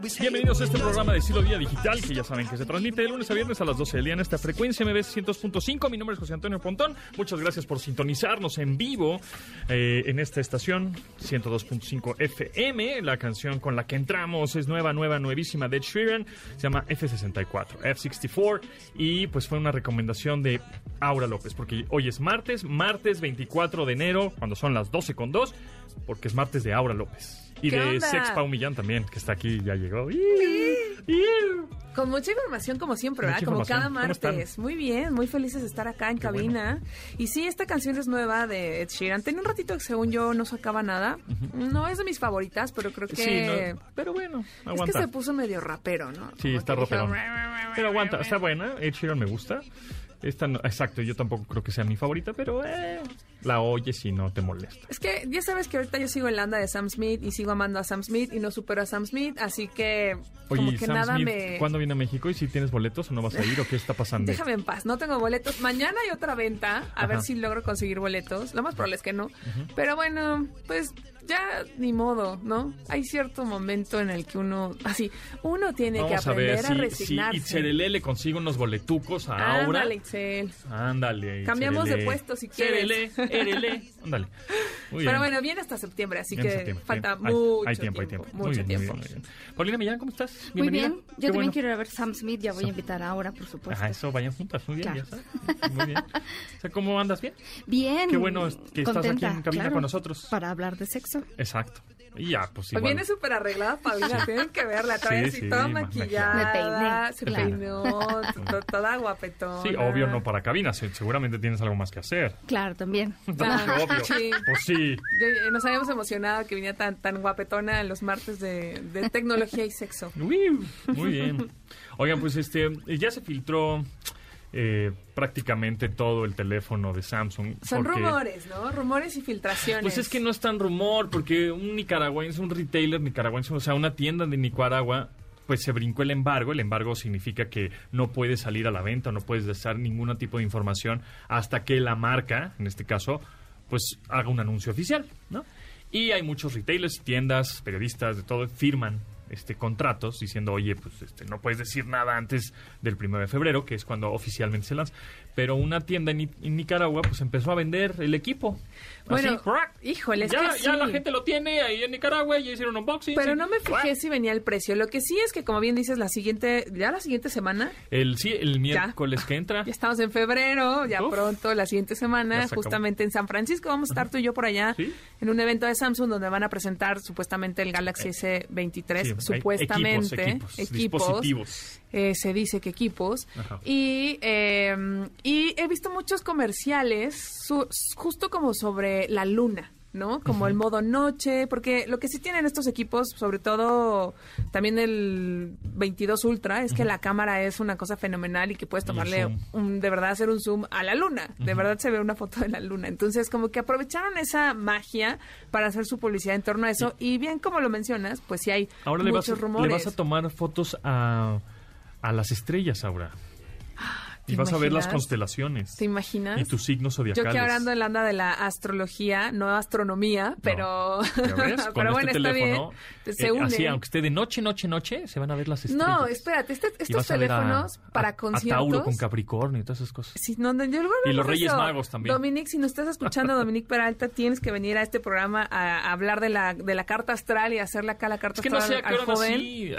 Bienvenidos a este programa de estilo Día Digital, que ya saben que se transmite de lunes a viernes a las 12 del día en esta frecuencia MBS 100.5. Mi nombre es José Antonio Pontón. Muchas gracias por sintonizarnos en vivo eh, en esta estación 102.5 FM. La canción con la que entramos es nueva, nueva, nuevísima de Ed. Se llama F64, F64. Y pues fue una recomendación de Aura López, porque hoy es martes, martes 24 de enero, cuando son las 12 con 2, porque es martes de Aura López. Y ¿Qué de onda? Sex Pau Millán también, que está aquí, ya llegó. Con mucha información como siempre, ¿verdad? Como cada ¿Cómo martes. Muy bien, muy felices de estar acá en Qué cabina. Y sí, esta canción es nueva de Ed Sheeran. Tenía un ratito que según yo no sacaba nada. No es de mis favoritas, pero creo que... Sí, no, pero bueno, es que aguanta. se puso medio rapero, ¿no? Sí, Como está dijo, roperón. Pero aguanta, está buena. Ed Sheeran me gusta. Esta no- exacto, yo tampoco creo que sea mi favorita, pero eh, la oyes y no te molesta. Es que ya sabes que ahorita yo sigo en la onda de Sam Smith y sigo amando a Sam Smith y no supero a Sam Smith, así que como Oye, que Sam nada Smith, me... ¿cuándo viene a México? ¿Y si tienes boletos o no vas a ir o qué está pasando? Déjame en paz, no tengo boletos. Mañana hay otra venta, a ver si logro conseguir boletos. Lo más probable es que no. Pero bueno, pues ya ni modo, ¿no? Hay cierto momento en el que uno, así, uno tiene que Vamos a aprender ver a, si, si resignarse. Itzelele le consigue unos boletucos a Aura. Ándale, Itzel. Ándale. Cambiamos de puesto si quieres. Erele. Ándale. Muy Pero bien. bueno, viene hasta septiembre, así Bien, que septiembre. falta Bien. Hay- mucho hay tiempo, hay tiempo. Mucho Muy bien, muy tiempo. bien, muy bien. Paulina Millán, ¿cómo estás? Muy Bienvenida. bien, yo Qué también bueno. quiero ir a ver Sam Smith, ya voy a invitar ahora, por supuesto. Ajá, eso, vayan juntas, muy bien, Claro. ya sabes. Muy bien. O sea, ¿cómo andas? ¿Bien? Bien. Qué bueno que estás aquí en contenta, cabina claro, con nosotros. Para hablar de sexo. Exacto. Y ya, pues Pues igual. viene súper arreglada, Paulina, tienen que verla. Trae Sí, así sí, toda ma- maquillada. Me peiné, Se claro. peinó, to- toda guapetona. Sí, obvio no para cabina, se- seguramente tienes algo más que hacer. Claro, también. Ah, obvio. sí. Pues sí. Yo- eh, nos habíamos emocionado que viniera tan, tan guapetona en los martes de, de tecnología y sexo. Uy, Muy bien. Oigan, pues este, ya se filtró eh, prácticamente todo el teléfono de Samsung. Son porque- rumores, ¿no? Rumores y filtraciones. Pues es que no es tan rumor, porque un nicaragüense, un retailer nicaragüense, o sea, una tienda de Nicaragua, pues se brincó el embargo. El embargo significa que no puedes salir a la venta, no puedes dar ningún tipo de información hasta que la marca, en este caso, pues haga un anuncio oficial, ¿no? Y hay muchos retailers, tiendas, periodistas, de todo, firman este contratos diciendo, oye, pues este, no puedes decir nada antes del primero de febrero, que es cuando oficialmente se lanza. Pero una tienda en, Ni- en Nicaragua, pues empezó a vender el equipo. Bueno, Así, híjole, es ya, que ya la gente lo tiene ahí en Nicaragua, ya hicieron unboxing. Pero sí. no me fijé si venía el precio. Lo que sí es que, como bien dices, la siguiente, ya la siguiente semana, El, sí, el miércoles que entra. ya estamos en febrero, ya Uf. pronto, la siguiente semana, justamente en San Francisco, vamos a estar tú y yo por allá, Sí. en un evento de Samsung donde van a presentar supuestamente el Galaxy S23, Sí, hay supuestamente. Equipos, equipos, dispositivos. Eh, se dice que equipos. Ajá. Y, eh, y he visto muchos comerciales su- justo como sobre la luna. ¿no? Como el modo noche, porque lo que sí tienen estos equipos, sobre todo también el 22 Ultra, es que la cámara es una cosa fenomenal y que puedes tomarle un, de verdad hacer un zoom a la luna. De verdad se ve una foto de la luna. Entonces, como que aprovecharon esa magia para hacer su publicidad en torno a eso. Y bien, como lo mencionas, pues sí hay Ahora le vas, muchos rumores. le vas a tomar fotos a, a las estrellas ahora. Y ¿te vas a ver las constelaciones. ¿Te imaginas? Y tus signos Yo zodiacales. que ahora ando en la onda de la astrología, no astronomía, pero, ¿Ya ves? Con pero bueno, este está teléfono, bien. Se eh, une. así, aunque esté de noche, noche, noche, se van a ver las estrellas. no, espérate, este- Y estos vas a teléfonos para a- conciertos. A Tauro con Capricornio y todas esas cosas. Sí, no, no, yo Y los Reyes eso. Magos también. Dominic, si nos estás escuchando, Dominic Peralta, tienes que venir a este programa a, a hablar de la, de la carta astral y hacerle acá la carta Es que no sé astral a qué al hora joven. nací.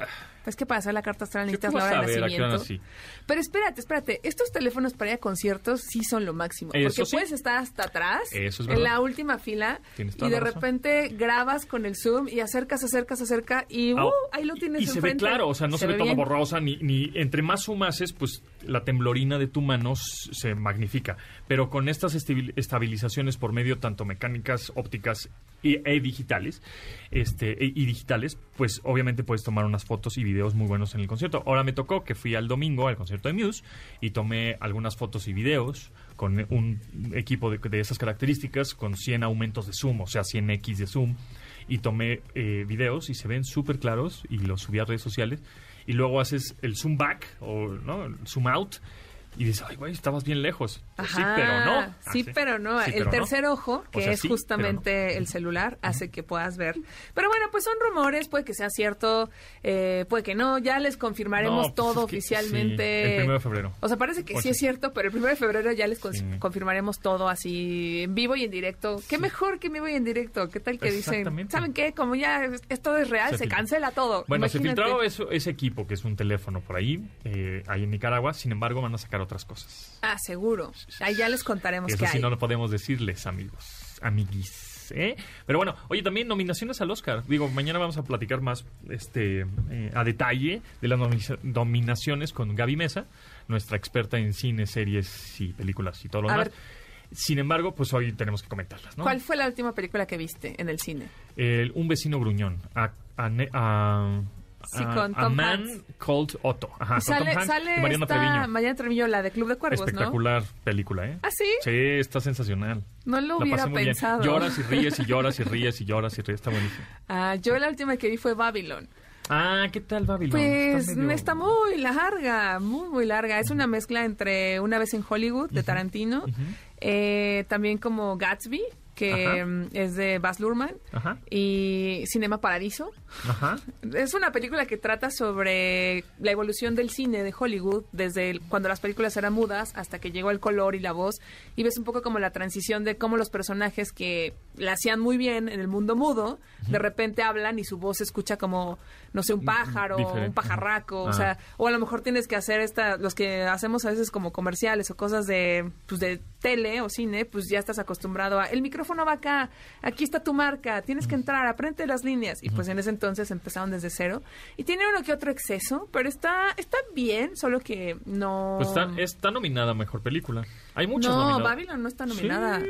Ah, Es que para hacer la carta astral ¿Qué necesitas la hora de hora nacimiento. Pero espérate, espérate. Estos teléfonos para ir a conciertos sí son lo máximo. Eso porque sí. puedes estar hasta atrás, Eso es en la última fila, y de repente grabas con el zoom y acercas, acercas, acerca y Ah, ¡uh! ahí lo tienes Y se ve claro, o sea, no se, ve, todo bien. borrosa, ni, ni entre más sumases, pues la temblorina de tu mano se magnifica. Pero con estas estabil- estabilizaciones por medio tanto mecánicas, ópticas y, e digitales, este, e- y digitales, pues obviamente puedes tomar unas fotos y videos muy buenos en el concierto. Ahora me tocó que fui al domingo al concierto de Muse y tomé algunas fotos y videos con un equipo de, esas características, con 100 aumentos de zoom, o sea, 100x de zoom. Y tomé eh, videos y se ven súper claros y los subí a redes sociales. Y luego haces el zoom back o zoom out y dices, ay, güey, estabas bien lejos. Pues sí, Ajá, pero no. Sí, Ah, pero no. Sí, el no. tercer ojo, que O sea, es sí, justamente el celular, hace que puedas ver. Pero bueno, pues son rumores, puede que sea cierto, eh, puede que no. Ya les confirmaremos No, pues todo oficialmente. sí, el primero de febrero. O sea, parece que sí es sí. cierto, pero el primero de febrero ya les con- Sí. confirmaremos todo así en vivo y en directo. Qué mejor que en vivo y en directo. ¿Qué tal que dicen? ¿Saben qué? Como ya es- esto es real, Se cancela todo. Bueno, se filtró eso, ese equipo, que es un teléfono por ahí, eh, ahí en Nicaragua. Sin embargo, van a sacar otras cosas. Ah, seguro. Ahí ya les contaremos Eso qué sí hay. no lo podemos decirles, amigos, amiguis. ¿eh? Pero bueno, oye, también nominaciones al Oscar. Digo, mañana vamos a platicar más este eh, a detalle de las nomi- nominaciones con Gaby Mesa, nuestra experta en cine, series y películas y todo lo demás. Sin embargo, pues hoy tenemos que comentarlas, ¿no? ¿Cuál fue la última película que viste en el cine? El- un vecino gruñón. A, a ne- a- Sí, a- con a Tom Man Hanks. Called Otto. Ajá, con sale Tom Hanks y Mariana esta Treviño. Mariana Treviño, la de Club de Cuervos, ¿no? Espectacular película, ¿eh? ¿Ah, sí? Sí, está sensacional. No lo La hubiera muy bien. pensado. Lloras y ríes y lloras y ríes y lloras y ríes. Está buenísimo. Ah, yo la última que vi fue Babylon. Ah, ¿qué tal Babylon? Pues medio- está muy larga, muy, muy larga. Es una mezcla entre Una vez en Hollywood, de Tarantino, eh, también como Gatsby, que Ajá. mm, es de Baz Luhrmann, Ajá, y Cinema Paradiso. ajá. Es una película que trata sobre la evolución del cine de Hollywood, desde el- cuando las películas eran mudas hasta que llegó el color y la voz, y ves un poco como la transición de cómo los personajes que la hacían muy bien en el mundo mudo, de repente hablan y su voz se escucha como, no sé, un pájaro, Diferente, un pajarraco, o sea, o a lo mejor tienes que hacer esta, los que hacemos a veces como comerciales o cosas de, pues de tele o cine, pues ya estás acostumbrado a, el micrófono va acá, aquí está tu marca, tienes que entrar, aprende las líneas, y pues en ese entonces empezaron desde cero, y tiene uno que otro exceso, pero está, está bien, solo que no... Pues está, está nominada a Mejor Película. Hay muchas no, nominadas. Babylon no está nominada. Sí.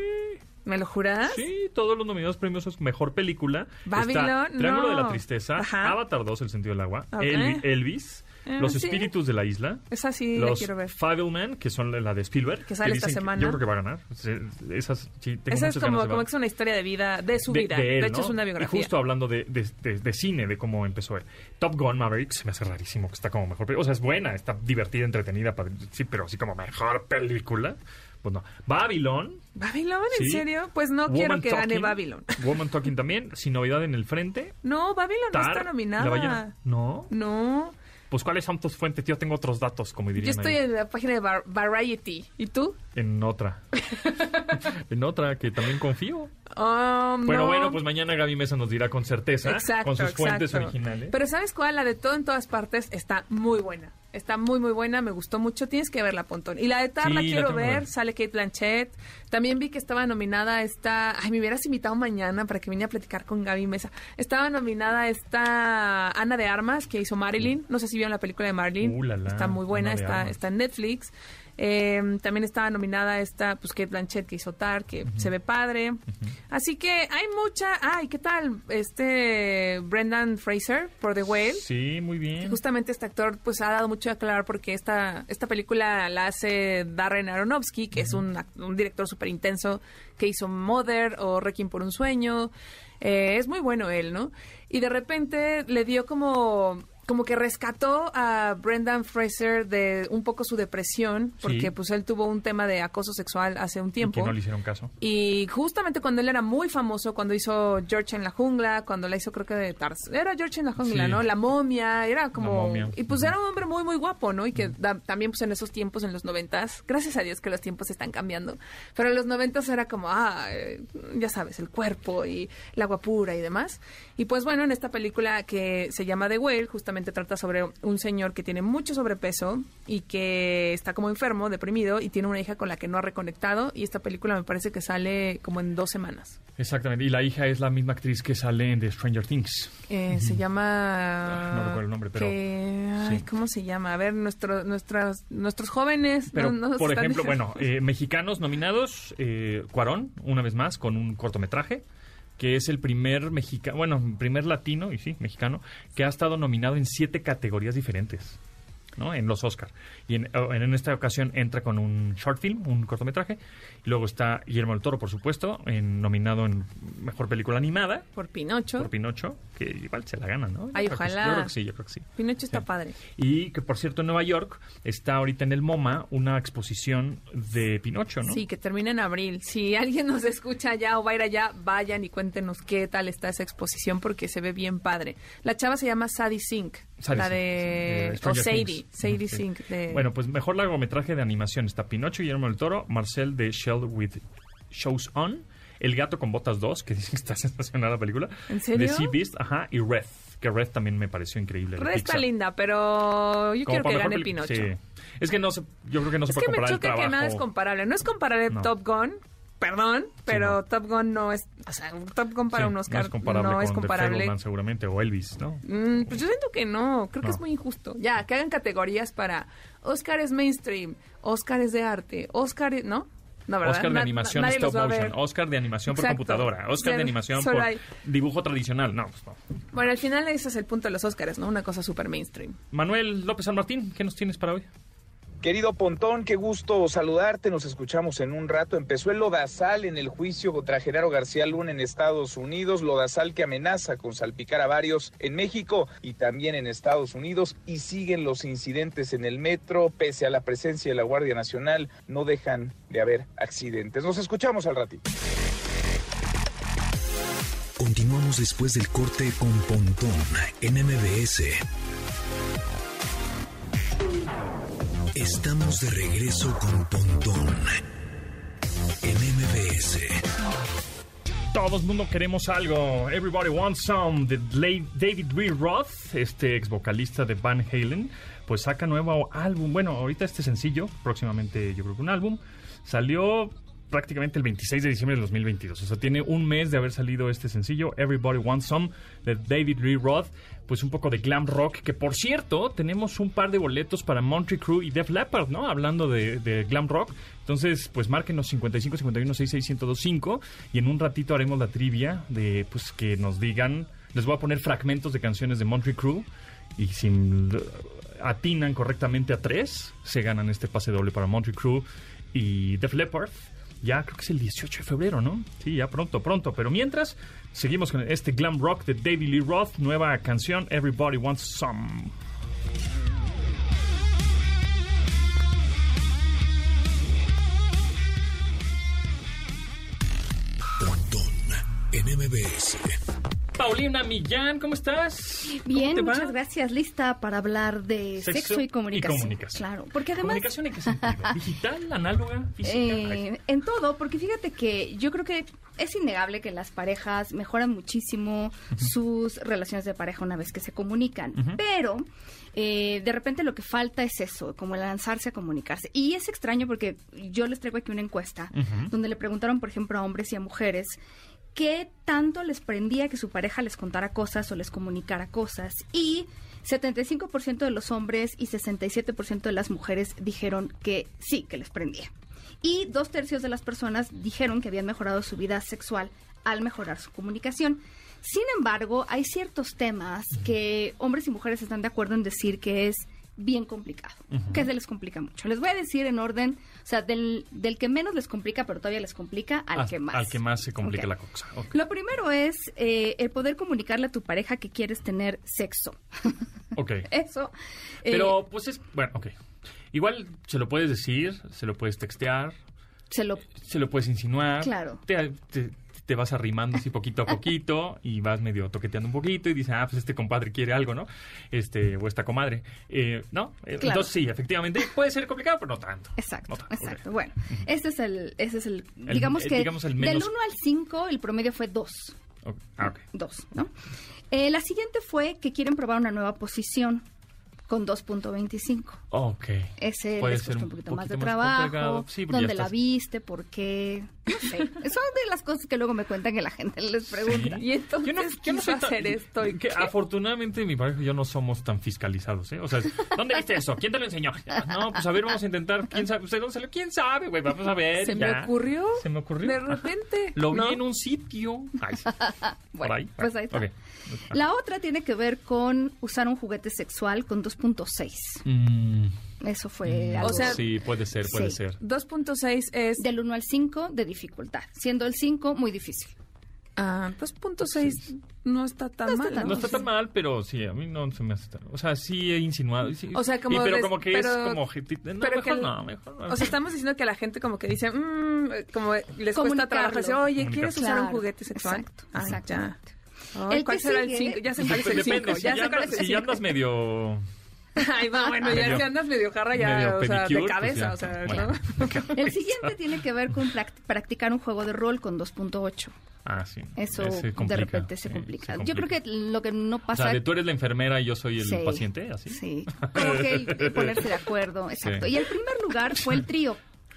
¿Me lo juras? Sí, todos los nominados premios es Mejor Película. Babylon, Está Triángulo no. de la Tristeza, Ajá. Avatar 2, El Sentido del Agua, Elvis, Eh, Los sí. Espíritus de la Isla, Esa sí la los quiero ver. Fableman, que son la de Spielberg. Que sale esta dicen semana. yo creo que va a ganar. Esas, sí, tengo Esa es muchas ganas como, de como que es una historia de vida, de su vida. De, él, hecho, ¿no? es una Y biografía. justo hablando de, de- de- de cine, de cómo empezó él. Top Gun Maverick se me hace rarísimo que está como mejor película. O sea, es buena, está divertida, entretenida, padre- sí, pero así como mejor película. Pues no. Babylon. ¿Babylon? ¿En Sí. serio? Pues no quiero Woman que gane Talking, Babylon. Woman Talking también, sin novedad en el frente. No, Babylon no Tar, está La nominada. ballena. No. No. Pues, ¿cuáles son tus fuentes? Yo tengo otros datos, como Yo dirían estoy ahí. en la página de Var- Variety. ¿Y tú? En otra. en otra que también confío. Um, Bueno, no. bueno, pues mañana Gaby Mesa nos dirá con certeza, Exacto, con sus fuentes originales. Pero ¿sabes cuál? La de todo en todas partes está muy buena. Está muy, muy buena. Me gustó mucho. Tienes que verla, Pontón. Y la de Tar Sí, la quiero ver. ver. Sale Kate Blanchett. También vi que estaba nominada esta... Ay, me hubieras invitado mañana para que viniera a platicar con Gaby Mesa. Estaba nominada esta Ana de Armas, que hizo Marilyn. No sé si vieron la película de Marilyn. Uh, la, la, está muy buena. Está, está en Netflix. Eh, también estaba nominada esta, pues Kate Blanchett que hizo Tar, que se ve padre. Así que hay mucha. Ay, ¿qué tal? Este Brendan Fraser por The Whale. Sí, muy bien. Justamente este actor pues ha dado mucho a aclarar porque esta, esta película la hace Darren Aronofsky, que es un, un director súper intenso que hizo Mother o Requiem por un sueño. Eh, es muy bueno él, ¿no? Y de repente le dio como como que rescató a Brendan Fraser de un poco su depresión, porque Sí. pues él tuvo un tema de acoso sexual hace un Y tiempo. que no le hicieron caso. Y justamente cuando él era muy famoso, cuando hizo George en la jungla, cuando la hizo creo que de Tars, era George en la jungla, Sí. ¿no? La momia, era como... momia. Y pues era un hombre muy, muy guapo, ¿no? Y que da- también pues en esos tiempos, en los noventas, gracias a Dios que los tiempos están cambiando, pero en los noventas era como, ah, eh, ya sabes, el cuerpo y la guapura y demás. Y pues bueno, en esta película que se llama The Whale, justamente trata sobre un señor que tiene mucho sobrepeso y que está como enfermo, deprimido, y tiene una hija con la que no ha reconectado. Y esta película me parece que sale como en dos semanas. Exactamente. Y la hija es la misma actriz que sale en The Stranger Things. Eh, Se llama... No recuerdo el nombre, pero- que- ay, sí. ¿Cómo se llama? A ver, nuestro, nuestros, nuestros jóvenes... Pero, no- nos por ejemplo, bueno, eh, mexicanos nominados, eh, Cuarón, una vez más, con un cortometraje, que es el primer mexicano, bueno, primer latino, y sí, mexicano, que ha estado nominado en siete categorías diferentes. ¿No? En los Oscar. Y en, o- en esta ocasión entra con un short film, un cortometraje. Y luego está Guillermo del Toro, por supuesto, en, nominado en Mejor Película Animada Por Pinocho. por Pinocho, que igual se la gana, ¿no? Yo Ay, que ojalá. yo creo que sí, yo creo que sí. Pinocho está padre. Y que, por cierto, en Nueva York está ahorita en el MoMA una exposición de Pinocho, ¿no? Sí, que termina en abril. Si alguien nos escucha allá o va a ir allá, vayan y cuéntenos qué tal está esa exposición porque se ve bien padre. La chava se llama Sadie Sink. La de... sí, o Sadie. Sí. Sink. de- Bueno, pues mejor largometraje de animación está Pinocho, Guillermo del Toro, Marcel de Shell with Shows On, El gato con botas 2, que dicen que está sensacional la película. ¿En serio? The Sea Beast, ajá, y Red, que Red también me pareció increíble. de Red está linda, pero yo Como quiero que gane peli- Pinocho. Sí. Es que no se, yo creo que no se Es puede que me comparar el choca trabajo. que nada es comparable. No es comparable No. Top Gun, perdón, pero no. Top Gun no es... O sea, Top Gun para Sí, un Oscar no es comparable no es con comparable. Fableman, seguramente, o Elvis, ¿no? Mm, pues yo siento que no, creo que No. es muy injusto. Ya, que hagan categorías para Oscar es mainstream, Oscar es de arte, Oscar es, ¿no? No. Oscar de Na- animación nadie stop motion, Oscar de animación por Exacto. computadora, Oscar Sí, de animación por hay- dibujo tradicional. No, pues no. Bueno, al final ese es el punto de los Oscars, ¿no? Una cosa súper mainstream. Manuel López San Martín, ¿qué nos tienes para hoy? Querido Pontón, qué gusto saludarte. Nos escuchamos en un rato. Empezó el lodazal en el juicio contra Genaro García Luna en Estados Unidos. Lodazal que amenaza con salpicar a varios en México y también en Estados Unidos. Y siguen los incidentes en el metro. Pese a la presencia de la Guardia Nacional, no dejan de haber accidentes. Nos escuchamos al ratito. Continuamos después del corte con Pontón en MBS. Estamos de regreso con Pontón en MBS. Todo el mundo queremos algo. Everybody wants some. De David Lee Roth, este ex vocalista de Van Halen, pues saca nuevo álbum. Bueno, ahorita este sencillo, próximamente yo creo que un álbum, salió prácticamente el 26 de diciembre del 2022. O sea, tiene un mes de haber salido este sencillo, Everybody Wants Some, de David Lee Roth. Pues un poco de glam rock, que por cierto, tenemos un par de boletos para Monty Crew y Def Leppard, ¿no? Hablando de, de glam rock. Entonces, pues márquenos 55 51 66 1025 y en un ratito haremos la trivia de, pues, que nos digan. Les voy a poner fragmentos de canciones de Monty Crew y si atinan correctamente a tres, se ganan este pase doble para Monty Crew y Def Leppard. Ya creo que es el 18 de febrero, ¿no? Sí, ya pronto, pronto. Pero mientras, seguimos con este glam rock de David Lee Roth, nueva canción, Everybody Wants Some. MBS. Paulina Millán, ¿cómo estás? Bien, muchas gracias. Lista para hablar de sexo, y, comunicación. comunicación. Claro, porque además... ¿Comunicación en qué sentido? ¿Digital, análoga, física? Eh, en todo, porque fíjate que yo creo que es innegable que las parejas mejoran muchísimo sus relaciones de pareja una vez que se comunican, pero eh, de repente lo que falta es eso, como el lanzarse a comunicarse. Y es extraño porque yo les traigo aquí una encuesta donde le preguntaron, por ejemplo, a hombres y a mujeres qué tanto les prendía que su pareja les contara cosas o les comunicara cosas. Y 75% de los hombres y 67% de las mujeres dijeron que sí, que les prendía. Y dos tercios de las personas dijeron que habían mejorado su vida sexual al mejorar su comunicación. Sin embargo, hay ciertos temas que hombres y mujeres están de acuerdo en decir que es bien complicado, que se les complica mucho. Les voy a decir en orden, o sea, del, del que menos les complica, pero todavía les complica, al Ah, que más. Al que más se complica la cosa. Lo primero es eh, el poder comunicarle a tu pareja que quieres tener sexo. Ok. Eso. eh, Pero, pues es. Bueno, ok. Igual se lo puedes decir, se lo puedes textear, se lo se lo puedes insinuar. Claro. Te, te- te vas arrimando así poquito a poquito y vas medio toqueteando un poquito y dices, ah, pues este compadre quiere algo, ¿no? Este, o esta comadre. Eh, ¿No? Eh, Claro. Entonces sí, efectivamente puede ser complicado, pero no tanto. Exacto, No tanto, exacto. ok. Bueno, este es el, ese es el, digamos el- que digamos el del menos- 1 al 5 el promedio fue 2. Ok, Ah, ok. 2, ¿no? Eh, la siguiente fue que quieren probar una nueva posición con 2.25. Ok. Ese Puede les ser un un poquito más de trabajo. Sí, porque ya dónde la estás- viste, por qué, No sé. Son de las cosas que luego me cuentan que la gente les pregunta. Y entonces Yo no, yo no quiso soy tan- hacer esto. ¿y que qué? afortunadamente mi pareja y yo no somos tan fiscalizados, ¿eh? O sea, ¿dónde viste eso? ¿Quién te lo enseñó? No, pues a ver, vamos a intentar. ¿Quién sabe? ¿Usted dónde salió? ¿Quién sabe, güey? Vamos a ver. Se ya. me ocurrió. Se me ocurrió. De Ajá. repente. Lo ¿no? vi en un sitio. Ay, sí. Bueno, ahí. pues ahí está. Ok. La otra tiene que ver con usar un juguete sexual con 2.6. Mm, Eso fue O algo sea, sí, puede ser, puede sí. ser. 2.6 es... del 1 al 5 de dificultad, siendo el 5 muy difícil. Ah, 2.6 no está tan No está mal. tan No está tan mal, pero sí, a mí no se me hace tan... O sea, sí he insinuado. sí. O sea, como Y pero des- como que pero- es como... No, pero mejor que el- no, mejor no. O sea, estamos diciendo que la gente como que dice, mm, como les cuesta trabajo decir, oye, ¿quieres usar un Claro, juguete sexual? exacto, Ah, ya. exactamente. Ay, El ¿Cuál será el sigue- 5? Ya sé cuál es el Depende, 5. si Ya ya, sé cuál andas, es el si ya 5. andas medio... Ay, va, bueno, ya Medio- si andas medio jarra ya, medio o sea, de pues cabeza, ya. o sea, Bueno. ¿no? El siguiente tiene que ver con prac- practicar un juego de rol con 2.8. Ah, sí. Eso Ese de complica, repente se complica. se Yo creo que lo que no O pasa... sea, de tú eres la enfermera y yo soy el Sí. paciente, así. Sí, como que el- el ponerse de acuerdo, exacto. Sí. Y el primer lugar fue el trío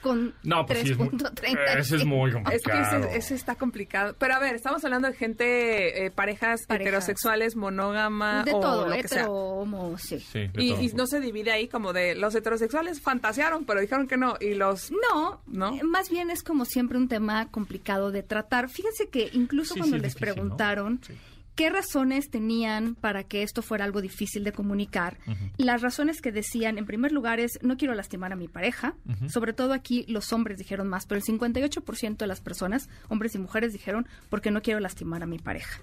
con No, pues sí, es muy, 3.30. ese es muy Es que complicado. ese, ese está complicado. Pero a ver, estamos hablando de gente, eh, parejas, Parejas. heterosexuales, monógama De o todo, lo que sea. hetero, homo, sí. Sí, Y, no se divide ahí como de los heterosexuales fantasearon, pero dijeron que no. Y los No, ¿No? eh, más bien es como siempre un tema complicado de tratar. Fíjense que incluso Sí, cuando sí, es les difícil, ¿no? preguntaron Sí. Qué razones tenían para que esto fuera algo difícil de comunicar, las razones que decían, en primer lugar, es no quiero lastimar a mi pareja. Sobre todo aquí los hombres dijeron más, pero el 58% de las personas, hombres y mujeres, dijeron porque no quiero lastimar a mi pareja.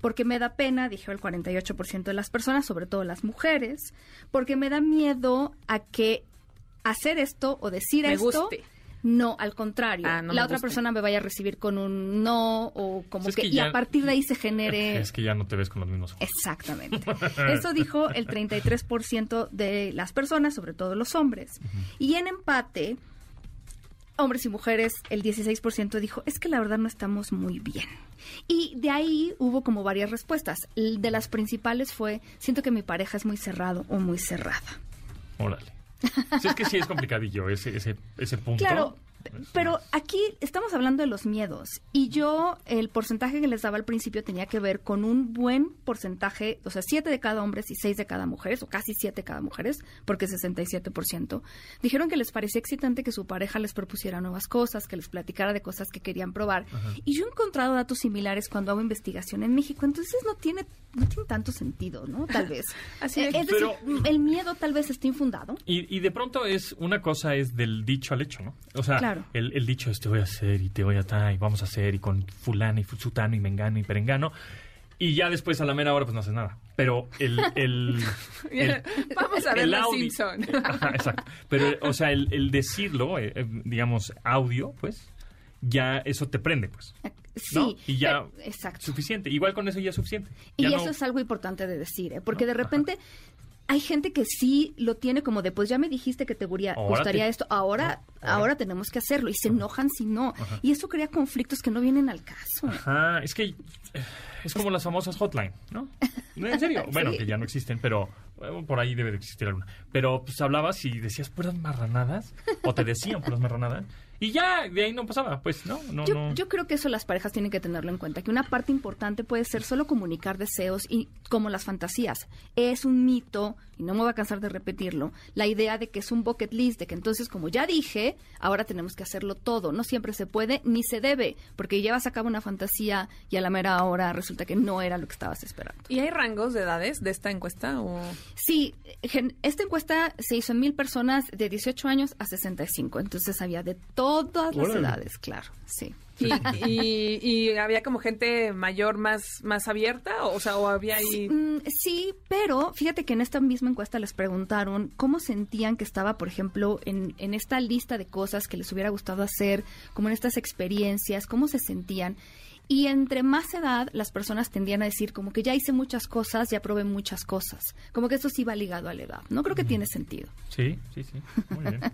Porque me da pena, dijo el 48% de las personas, sobre todo las mujeres, porque me da miedo a que hacer esto o decir Me esto guste. No, al contrario. Ah, no la otra gusta. persona me vaya a recibir con un no o como es que, que y a partir de ahí se genere Es que ya no te ves con los mismos ojos. Exactamente. Eso dijo el 33% de las personas, sobre todo los hombres. Y en empate, hombres y mujeres, el 16% dijo, es que la verdad no estamos muy bien. Y de ahí hubo como varias respuestas. De las principales fue, siento que mi pareja es muy cerrado o muy cerrada. Órale. Sí, es que sí es complicadillo ese, ese, ese punto. Pero aquí estamos hablando de los miedos y yo el porcentaje que les daba al principio tenía que ver con un buen porcentaje, o sea, 7 de cada hombres y 6 de cada mujeres, o casi 7 de cada mujeres, porque 67%, dijeron que les parecía excitante que su pareja les propusiera nuevas cosas, que les platicara de cosas que querían probar. Y yo he encontrado datos similares cuando hago investigación en México, entonces no tiene, no tiene tanto sentido, ¿no? Tal vez. Así Eh, es. es decir, Pero- el miedo tal vez esté infundado. Y, y de pronto es una cosa es del dicho al hecho, ¿no? O sea, Claro. El, el dicho es te voy a hacer y te voy a tal y vamos a hacer y con fulano y sutano y mengano y perengano y ya después a la mera hora pues no haces nada. Pero el... el, el- Vamos a ver el audio- Simpson. Ajá, exacto. Pero, o sea, el, el decirlo, eh, eh, digamos, audio, pues, ya eso te prende, pues. Sí, ¿no? Y ya pero- exacto. suficiente. Igual con eso ya es suficiente. Y eso no- es algo importante de decir, ¿eh? porque No, de repente hay gente que sí lo tiene como de, pues ya me dijiste que te guría- gustaría te- esto, ahora, ahora. ahora tenemos que hacerlo y se enojan si no. Y eso crea conflictos que no vienen al caso. Ajá, es que eh, es como las famosas hotline, ¿no? En serio, bueno, Sí. que ya no existen, pero eh, por ahí debe de existir alguna. Pero pues hablabas y decías puras marranadas, o te decían puras marranadas, y ya de ahí no pasaba, pues, ¿no? no, Yo, no. yo creo que eso las parejas tienen que tenerlo en cuenta, que una parte importante puede ser solo comunicar deseos y como las fantasías. Es un mito, y no me voy a cansar de repetirlo, la idea de que es un bucket list, de que entonces, como ya dije, ahora tenemos que hacerlo todo. No siempre se puede ni se debe, porque llevas a cabo una fantasía y a la mera hora resulta que no era lo que estabas esperando. ¿Y hay rangos de edades de esta encuesta? O... Sí, gen- esta encuesta se hizo en mil personas de 18 años a 65, entonces había de todas las Órale. edades, claro, sí. Y, y- y había como gente mayor más, más abierta, o sea, o había ahí... Mm, sí, pero fíjate que en esta misma encuesta les preguntaron cómo sentían que estaba, por ejemplo, en, en esta lista de cosas que les hubiera gustado hacer, como en estas experiencias, cómo se sentían. Y entre más edad, las personas tendían a decir como que ya hice muchas cosas, ya probé muchas cosas. Como que eso sí va ligado a la edad. No creo que tiene sentido. Sí, sí, sí. Muy bien.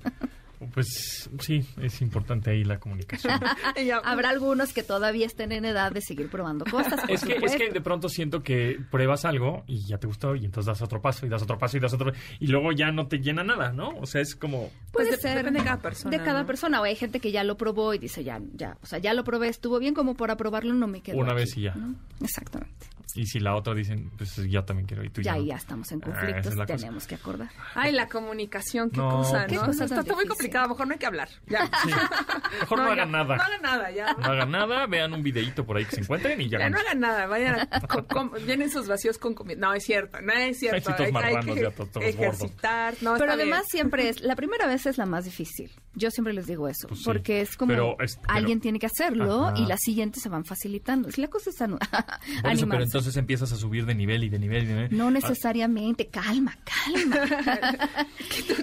Pues sí, es importante ahí la comunicación. Ella- Habrá algunos que todavía estén en edad de seguir probando cosas. por Es que, es que de pronto siento que pruebas algo y ya te gustó y entonces das otro paso y das otro paso y das otro y luego ya no te llena nada, ¿no? O sea, es como... Puede Pues de- ser. depende de cada persona, De cada ¿no? persona. O hay gente que ya lo probó y dice, ya, ya, o sea, ya lo probé, estuvo bien como para probarlo, no me quedo Una aquí", vez y ya. ¿no? Exactamente. Y si la otra dicen, pues yo también quiero y tú Ya, ya. no. ya estamos en Ah, conflictos, es la cosa. tenemos que acordar. Ay, la comunicación, qué No, cosa, qué ¿no? cosa está, está muy difícil. complicado, mejor no hay que hablar. Ya. Sí. Mejor no, hagan nada. No hagan nada, ya. No hagan nada, vean un videíto por ahí que se encuentren y ya. Ya no hagan nada, vayan a, vienen sus vacíos con comida. No, es cierto, no es cierto. Hay citos marranos que ya, todos gordos. ejercitar. No, Pero además bien. siempre es, la primera vez es la más difícil. Yo siempre les digo eso, Pues sí. porque es como Pero es- pero- alguien tiene que hacerlo Ajá. y las siguientes se van facilitando. Si la cosa es eso, pero animarse. entonces empiezas a subir de nivel y de nivel y de nivel. No Ah, necesariamente, calma, calma.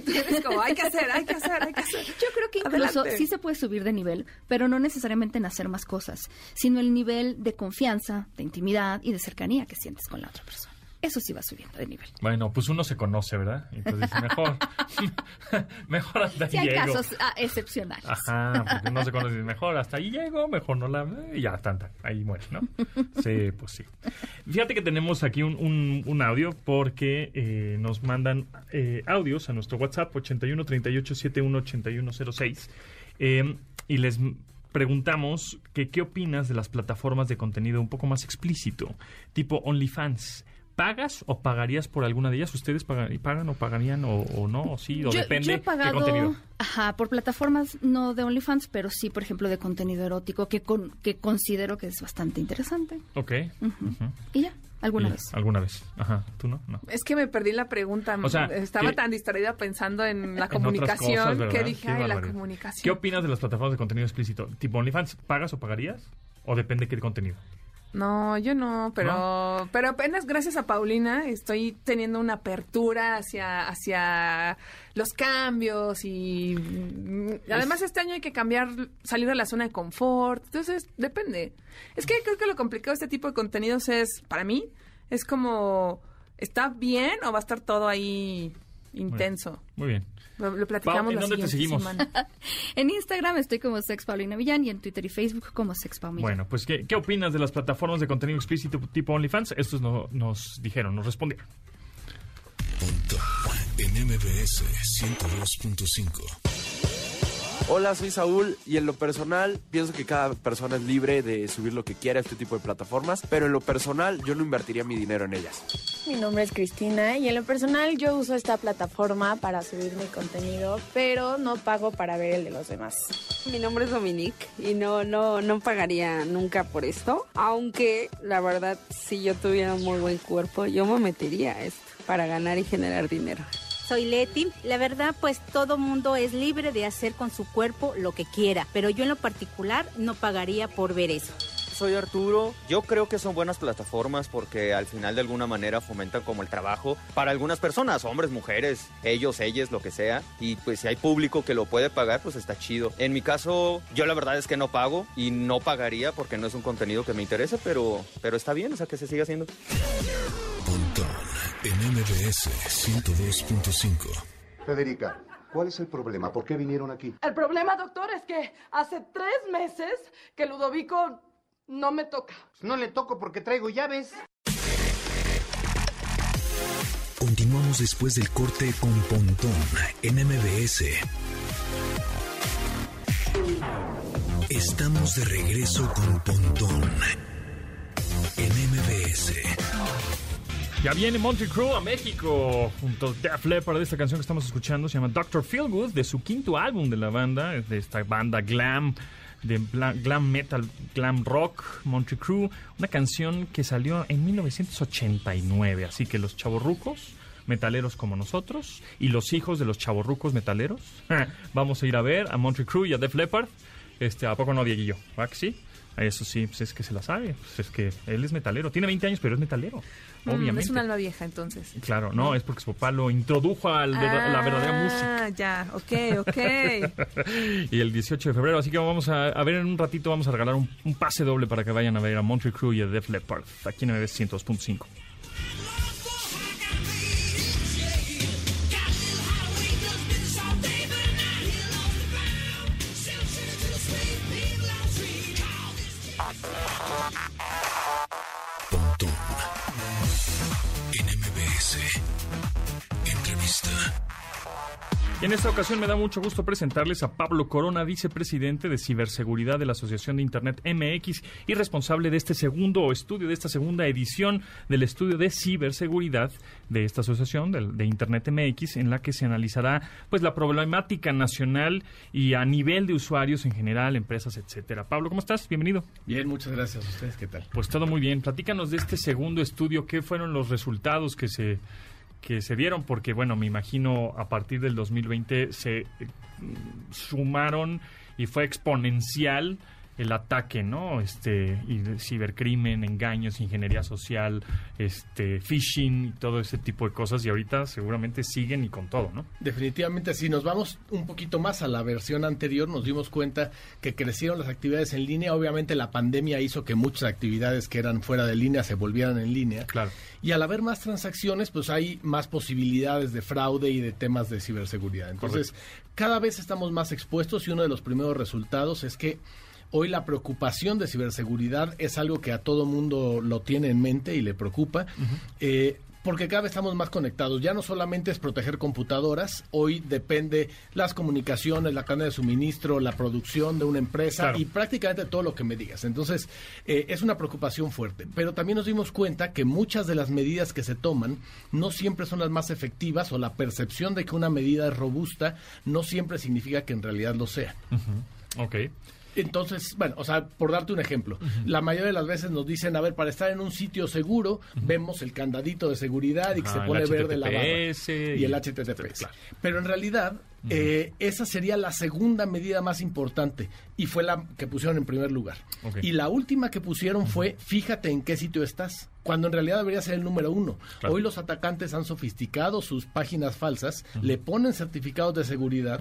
Tú eres como, hay que hacer, hay que hacer, hay que hacer. Yo creo que incluso Adelante. sí se puede subir de nivel, pero no necesariamente en hacer más cosas, sino el nivel de confianza, de intimidad y de cercanía que sientes con la otra persona. Eso sí va subiendo de nivel. Bueno, pues uno se conoce, ¿verdad? Entonces dice, mejor, mejor hasta ahí Si hay llego. casos ah, excepcionales. Ajá, porque uno se conoce mejor hasta ahí llego, mejor no la... Y ya, tanta, ahí muere, ¿no? Sí, pues sí. Fíjate que tenemos aquí un, un- un audio porque eh, nos mandan eh, audios a nuestro WhatsApp 81 38 71 81 06 eh, y les preguntamos que qué opinas de las plataformas de contenido un poco más explícito, tipo OnlyFans. ¿Pagas o pagarías por alguna de ellas? ¿Ustedes pagan, pagan o pagarían o, o no? ¿O sí? ¿O yo, depende yo he qué pagado, contenido? ajá, por plataformas no de OnlyFans, pero sí, por ejemplo, de contenido erótico que con, que considero que es bastante interesante. Ok. Y ya, alguna Y- vez. Alguna vez. Ajá. ¿Tú no? No. Es que me perdí la pregunta. O sea, Estaba que- tan distraída pensando en la En comunicación que dije, ay, la comunicación. ¿Qué opinas de las plataformas de contenido explícito? ¿Tipo OnlyFans? ¿Pagas o pagarías? ¿O depende qué contenido? No, yo no, pero pero apenas gracias a Paulina estoy teniendo una apertura hacia hacia los cambios y además este año hay que cambiar, salir de la zona de confort, entonces depende. Es que creo que lo complicado de este tipo de contenidos es para mí es como está bien o va a estar todo ahí intenso. Muy bien. Lo, lo platicamos ¿en la dónde te seguimos? semana. En Instagram estoy como Sex Paulina y en Twitter y Facebook como Sex. Bueno, pues ¿qué, qué opinas de las plataformas de contenido explícito tipo OnlyFans? Estos no- nos dijeron, nos respondieron. Pontón en MBS 102.5. Hola, soy Saúl y en lo personal pienso que cada persona es libre de subir lo que quiera a este tipo de plataformas, pero en lo personal yo no invertiría mi dinero en ellas. Mi nombre es Cristina y en lo personal yo uso esta plataforma para subir mi contenido, pero no pago para ver el de los demás. Mi nombre es Dominique y no, no, no pagaría nunca por esto. Aunque la verdad, si yo tuviera un muy buen cuerpo, yo me metería a esto para ganar y generar dinero. Soy Leti. La verdad, pues todo mundo es libre de hacer con su cuerpo lo que quiera, pero yo en lo particular no pagaría por ver eso. Soy Arturo. Yo creo que son buenas plataformas porque al final de alguna manera fomentan como el trabajo para algunas personas, hombres, mujeres, ellos, ellas, lo que sea. Y pues si hay público que lo puede pagar, pues está chido. En mi caso, yo la verdad es que no pago y no pagaría porque no es un contenido que me interese, pero, pero está bien, o sea, que se siga haciendo. Pontón en MBS 102.5. Federica, ¿cuál es el problema? ¿Por qué vinieron aquí? El problema, doctor, es que hace tres meses que Ludovico no me toca. No le toco porque traigo llaves. Continuamos después del corte con Pontón en MBS. Estamos de regreso con Pontón en MBS. Ya viene Monty Crew a México junto a Def Leppard. Esta canción que estamos escuchando se llama Doctor Feelgood de su quinto álbum de la banda, de esta banda glam, de glam metal, glam rock, Monty Crew. Una canción que salió en 1989. Así que los chavorrucos metaleros como nosotros y los hijos de los chavorrucos metaleros vamos a ir a ver a Monty Crew y a Def Leppard. Este, ¿A poco no, Dieguillo? ¿Va que sí? Eso sí, pues es que se la sabe. Pues es que él es metalero. Tiene 20 años, pero es metalero. Mm, Obviamente. es un alma vieja entonces. Claro, no, es porque su papá lo introdujo a la verdadera música. Ah, ya, ok, ok. Y el 18 de febrero, así que vamos a, a ver en un ratito, vamos a regalar un, un pase doble para que vayan a ver a Montreal Crew y a Def Leppard, aquí en MBS 102.5. Entrevista. Y en esta ocasión me da mucho gusto presentarles a Pablo Corona, vicepresidente de ciberseguridad de la Asociación de Internet MX y responsable de este segundo estudio, de esta segunda edición del estudio de ciberseguridad de esta asociación de, de Internet MX, en la que se analizará pues la problemática nacional y a nivel de usuarios en general, empresas, etcétera. Pablo, ¿cómo estás? Bienvenido. Bien, muchas gracias. ¿A ustedes qué tal? Pues todo muy bien. Platícanos de este segundo estudio. ¿Qué fueron los resultados que se que se dieron? Porque, bueno, me imagino a partir del 2020 se eh, sumaron y fue exponencial el ataque, ¿no? Este, y cibercrimen, engaños, ingeniería social, este, phishing y todo ese tipo de cosas. Y ahorita seguramente siguen y con todo, ¿no? Definitivamente, si nos vamos un poquito más a la versión anterior, nos dimos cuenta que crecieron las actividades en línea. Obviamente la pandemia hizo que muchas actividades que eran fuera de línea se volvieran en línea. Claro. Y al haber más transacciones, pues hay más posibilidades de fraude y de temas de ciberseguridad. Entonces, cada vez estamos más expuestos y uno de los primeros resultados es que Hoy la preocupación de ciberseguridad es algo que a todo mundo lo tiene en mente y le preocupa. eh, porque cada vez estamos más conectados. Ya no solamente es proteger computadoras, hoy depende las comunicaciones, la cadena de suministro, la producción de una empresa Claro. y prácticamente todo lo que me digas. Entonces, eh, es una preocupación fuerte. Pero también nos dimos cuenta que muchas de las medidas que se toman no siempre son las más efectivas o la percepción de que una medida es robusta no siempre significa que en realidad lo sea. Ok. Entonces, bueno, o sea, por darte un ejemplo, la mayoría de las veces nos dicen, a ver, para estar en un sitio seguro, vemos el candadito de seguridad y que Ajá, se pone verde la barra. Y y- el HTTPS. Pero en realidad, eh, esa sería la segunda medida más importante y fue la que pusieron en primer lugar. Y la última que pusieron fue, fíjate en qué sitio estás, cuando en realidad debería ser el número uno. Claro. Hoy los atacantes han sofisticado sus páginas falsas, le ponen certificados de seguridad,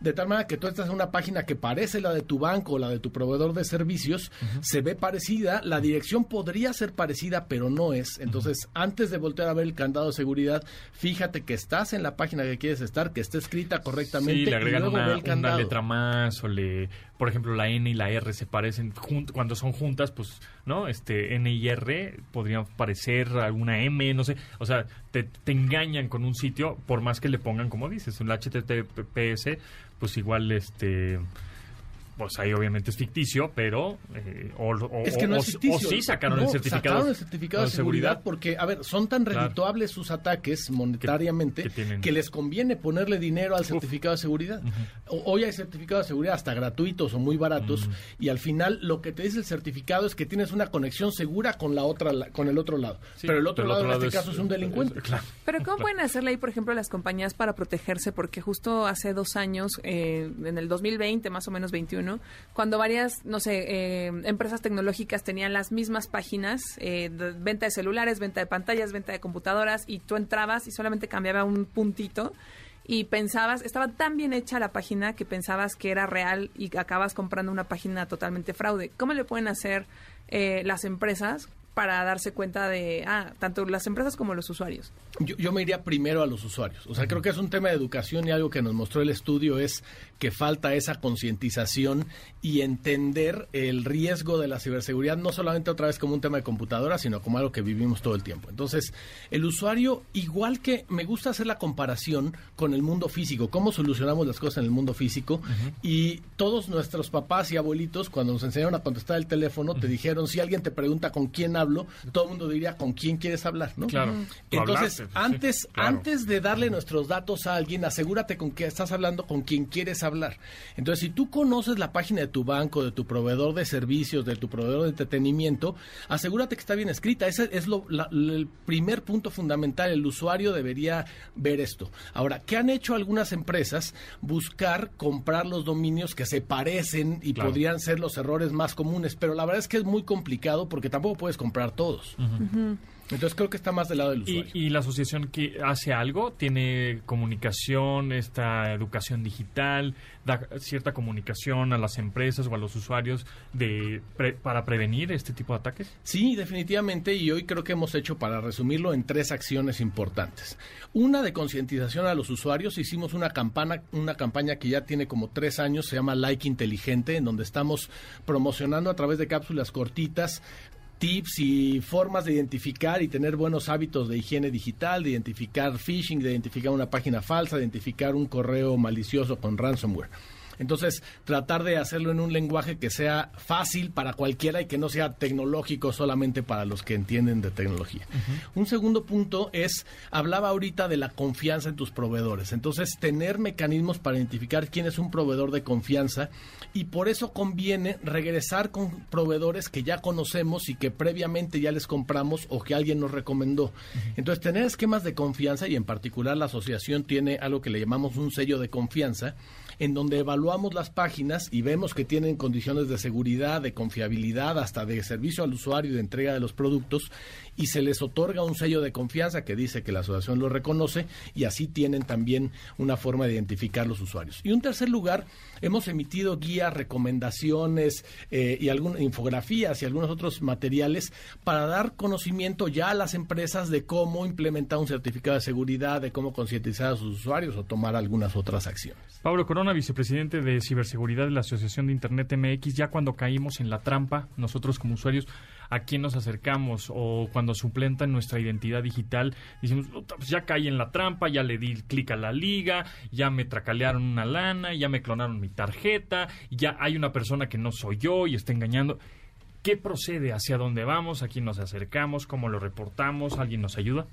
de tal manera que tú estás en una página que parece la de tu banco o la de tu proveedor de servicios, se ve parecida, la dirección podría ser parecida, pero no es. Entonces, antes de voltear a ver el candado de seguridad, fíjate que estás en la página que quieres estar, que esté escrita correctamente Sí, le agregan una, una letra más o le, por ejemplo, la N y la R se parecen cuando son juntas, pues, ¿no? Este N y R podrían parecer alguna M, no sé, o sea, te, te engañan con un sitio por más que le pongan, como dices, un HTTPS, pues igual este pues ahí obviamente es ficticio, pero eh, o, o- Es que no o- es ficticio. o sí sacaron No, el certificado, sacaron el certificado de seguridad, porque, a ver, son tan Claro. redituables sus ataques monetariamente Que- que, que tienen- les conviene ponerle dinero al certificado de seguridad. Hoy hay certificados de seguridad hasta gratuitos o muy baratos y al final lo que te dice el certificado es que tienes una conexión segura con la otra la- con el otro lado. Sí, pero el otro pero el lado otro en este caso es- un delincuente. es- claro. Pero ¿cómo pueden hacerle ahí, por ejemplo, las compañías para protegerse? Porque justo hace dos años, eh, en el 2020, más o menos 21, cuando varias, no sé, eh, empresas tecnológicas tenían las mismas páginas, eh, de venta de celulares, venta de pantallas, venta de computadoras, y tú entrabas y solamente cambiaba un puntito. Y pensabas, estaba tan bien hecha la página que pensabas que era real y acabas comprando una página totalmente fraude. ¿Cómo le pueden hacer eh, las empresas para darse cuenta de, ah, tanto las empresas como los usuarios? Yo, yo me iría primero a los usuarios. O sea, creo que es un tema de educación y algo que nos mostró el estudio es que falta esa concientización y entender el riesgo de la ciberseguridad, no solamente otra vez como un tema de computadora, sino como algo que vivimos todo el tiempo. Entonces, el usuario, igual que me gusta hacer la comparación con el mundo físico, cómo solucionamos las cosas en el mundo físico, y todos nuestros papás y abuelitos, cuando nos enseñaron a contestar el teléfono, te dijeron, si alguien te pregunta con quién hablo, todo el mundo diría, ¿con quién quieres hablar? ¿no? Claro. Entonces, Hablaste, sí, antes, claro. antes de darle nuestros datos a alguien, asegúrate con que estás hablando con quien quieres hablar. Entonces, si tú conoces la página de tu banco, de tu proveedor de servicios, de tu proveedor de entretenimiento, asegúrate que está bien escrita. Ese es lo, la- el primer punto fundamental. El usuario debería ver esto. Ahora, ¿qué han hecho algunas empresas? Buscar comprar los dominios que se parecen y Claro. podrían ser los errores más comunes. Pero la verdad es que es muy complicado porque tampoco puedes comprar todos. Entonces creo que está más del lado del ¿Y, usuario. y la asociación que hace algo? ¿Tiene comunicación, esta educación digital, da cierta comunicación a las empresas o a los usuarios de pre- para prevenir este tipo de ataques? Sí, definitivamente, y hoy creo que hemos hecho, para resumirlo, en tres acciones importantes. Una de concientización a los usuarios, hicimos una campana, una campaña que ya tiene como tres años, se llama Like Inteligente, en donde estamos promocionando a través de cápsulas cortitas tips y formas de identificar y tener buenos hábitos de higiene digital, de identificar phishing, de identificar una página falsa, de identificar un correo malicioso con ransomware. Entonces, tratar de hacerlo en un lenguaje que sea fácil para cualquiera y que no sea tecnológico solamente para los que entienden de tecnología. Un segundo punto es, hablaba ahorita de la confianza en tus proveedores. Entonces, tener mecanismos para identificar quién es un proveedor de confianza y por eso conviene regresar con proveedores que ya conocemos y que previamente ya les compramos o que alguien nos recomendó. Entonces, tener esquemas de confianza y en particular la asociación tiene algo que le llamamos un sello de confianza en donde evaluamos las páginas y vemos que tienen condiciones de seguridad, de confiabilidad, hasta de servicio al usuario y de entrega de los productos, y se les otorga un sello de confianza que dice que la asociación lo reconoce y así tienen también una forma de identificar los usuarios. Y un tercer lugar, hemos emitido guías, recomendaciones eh, y algunas infografías y algunos otros materiales para dar conocimiento ya a las empresas de cómo implementar un certificado de seguridad, de cómo concientizar a sus usuarios o tomar algunas otras acciones. Pablo Corona, vicepresidente de ciberseguridad de la Asociación de Internet MX, ya cuando caímos en la trampa, nosotros como usuarios, ¿a quién nos acercamos? O cuando suplentan nuestra identidad digital, decimos, "Puta, pues ya caí en la trampa, ya le di clic a la liga, ya me tracalearon una lana, ya me clonaron mi tarjeta, ya hay una persona que no soy yo y está engañando. ¿Qué procede? ¿Hacia dónde vamos? ¿A quién nos acercamos? ¿Cómo lo reportamos? ¿Alguien nos ayuda?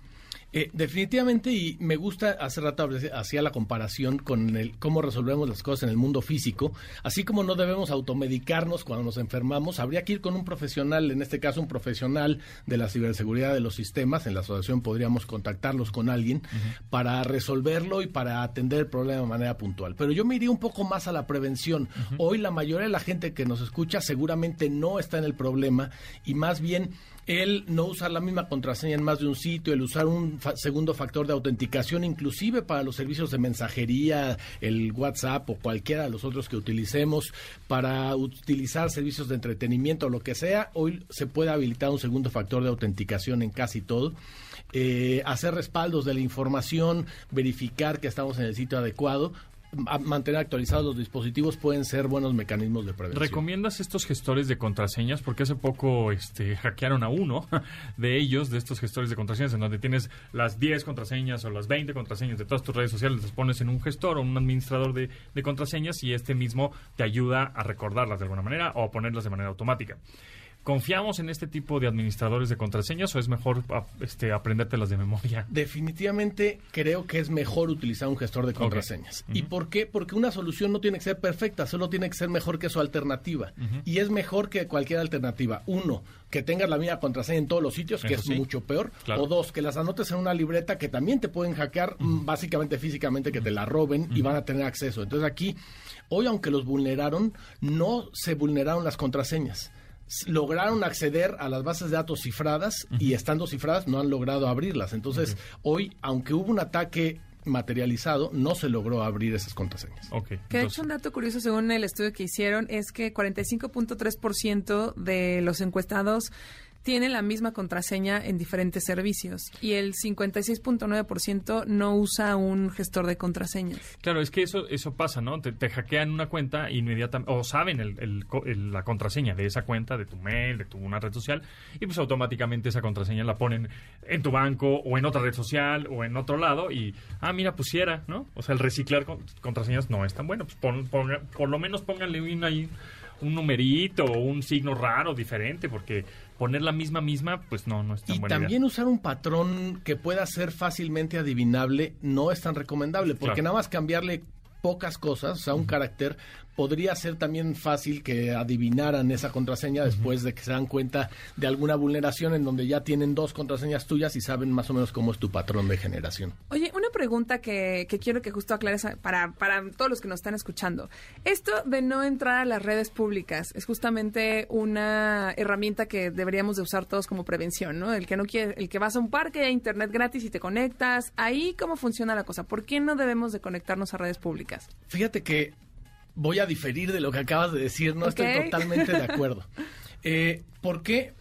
Eh, definitivamente, y me gusta, hace rato hacía la comparación con el cómo resolvemos las cosas en el mundo físico. Así como no debemos automedicarnos cuando nos enfermamos, habría que ir con un profesional, en este caso un profesional de la ciberseguridad de los sistemas. En la asociación podríamos contactarlos con alguien para resolverlo y para atender el problema de manera puntual. Pero yo me iría un poco más a la prevención. Hoy la mayoría de la gente que nos escucha seguramente no está en el problema y más bien el no usar la misma contraseña en más de un sitio, el usar un fa- segundo factor de autenticación, inclusive para los servicios de mensajería, el WhatsApp o cualquiera de los otros que utilicemos, para utilizar servicios de entretenimiento o lo que sea, hoy se puede habilitar un segundo factor de autenticación en casi todo. Eh, hacer respaldos de la información, verificar que estamos en el sitio adecuado, mantener actualizados los dispositivos pueden ser buenos mecanismos de prevención. ¿Recomiendas estos gestores de contraseñas? Porque hace poco este, hackearon a uno de ellos, de estos gestores de contraseñas, en donde tienes las 10 contraseñas o las 20 contraseñas de todas tus redes sociales, las pones en un gestor o un administrador de, de contraseñas y este mismo te ayuda a recordarlas de alguna manera o a ponerlas de manera automática. ¿Confiamos en este tipo de administradores de contraseñas o es mejor este, aprendértelas de memoria? Definitivamente creo que es mejor utilizar un gestor de contraseñas. ¿Y por qué? Porque una solución no tiene que ser perfecta, solo tiene que ser mejor que su alternativa. Y es mejor que cualquier alternativa. Uno, que tengas la misma contraseña en todos los sitios, que Eso es sí. mucho peor. Claro. O dos, que las anotes en una libreta que también te pueden hackear, mm, básicamente físicamente, que te la roben y van a tener acceso. Entonces aquí, hoy aunque los vulneraron, no se vulneraron las contraseñas. Lograron acceder a las bases de datos cifradas y estando cifradas no han logrado abrirlas. Entonces, hoy, aunque hubo un ataque materializado, no se logró abrir esas contraseñas. Que de hecho un dato curioso según el estudio que hicieron es que 45.3% de los encuestados tienen la misma contraseña en diferentes servicios y el 56.9% no usa un gestor de contraseñas. Claro, es que eso eso pasa, ¿no? Te, hackean una cuenta inmediatamente, o saben el- el el- la contraseña de esa cuenta, de tu mail, de tu una red social, y pues automáticamente esa contraseña la ponen en tu banco o en otra red social o en otro lado y, ah, mira, pusiera, ¿no? O sea, el reciclar con- contraseñas no es tan bueno. Pues pon- por lo menos pónganle un, ahí un numerito o un signo raro diferente, porque poner la misma misma, pues no, no es tan Y buena idea. también usar un patrón que pueda ser fácilmente adivinable no es tan recomendable, porque Claro. nada más cambiarle pocas cosas, o sea, un carácter, podría ser también fácil que adivinaran esa contraseña después de que se dan cuenta de alguna vulneración en donde ya tienen dos contraseñas tuyas y saben más o menos cómo es tu patrón de generación. Oye, una pregunta que, que quiero que justo aclares a- para, para todos los que nos están escuchando. Esto de no entrar a las redes públicas es justamente una herramienta que deberíamos de usar todos como prevención, ¿no? El que no quiere, el que vas a un parque, hay internet gratis y te conectas. Ahí cómo funciona la cosa. ¿Por qué no debemos de conectarnos a redes públicas? Fíjate que voy a diferir de lo que acabas de decir, no estoy totalmente de acuerdo. Eh, ¿Por qué?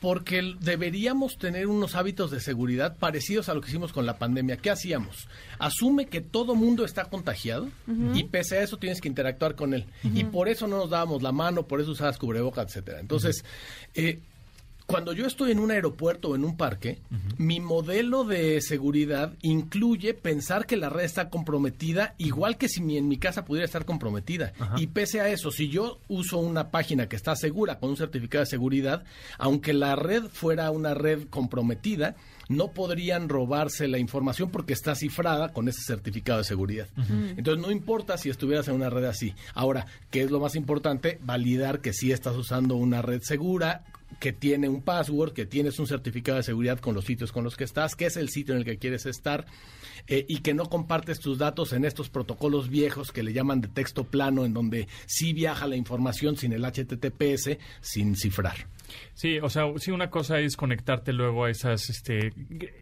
Porque deberíamos tener unos hábitos de seguridad parecidos a lo que hicimos con la pandemia. ¿Qué hacíamos? Asume que todo mundo está contagiado y pese a eso tienes que interactuar con él. Y por eso no nos dábamos la mano, por eso usabas cubrebocas, etcétera. Entonces, eh, cuando yo estoy en un aeropuerto o en un parque, mi modelo de seguridad incluye pensar que la red está comprometida, igual que si mi- en mi casa pudiera estar comprometida. Y pese a eso, si yo uso una página que está segura con un certificado de seguridad, aunque la red fuera una red comprometida, no podrían robarse la información porque está cifrada con ese certificado de seguridad. Entonces no importa si estuvieras en una red así. Ahora, ¿qué es lo más importante? Validar que sí estás usando una red segura, que tiene un password, que tienes un certificado de seguridad con los sitios con los que estás, que es el sitio en el que quieres estar eh, y que no compartes tus datos en estos protocolos viejos que le llaman de texto plano, en donde sí viaja la información sin el HTTPS, sin cifrar. Sí, o sea, sí, una cosa es conectarte luego a esas, este,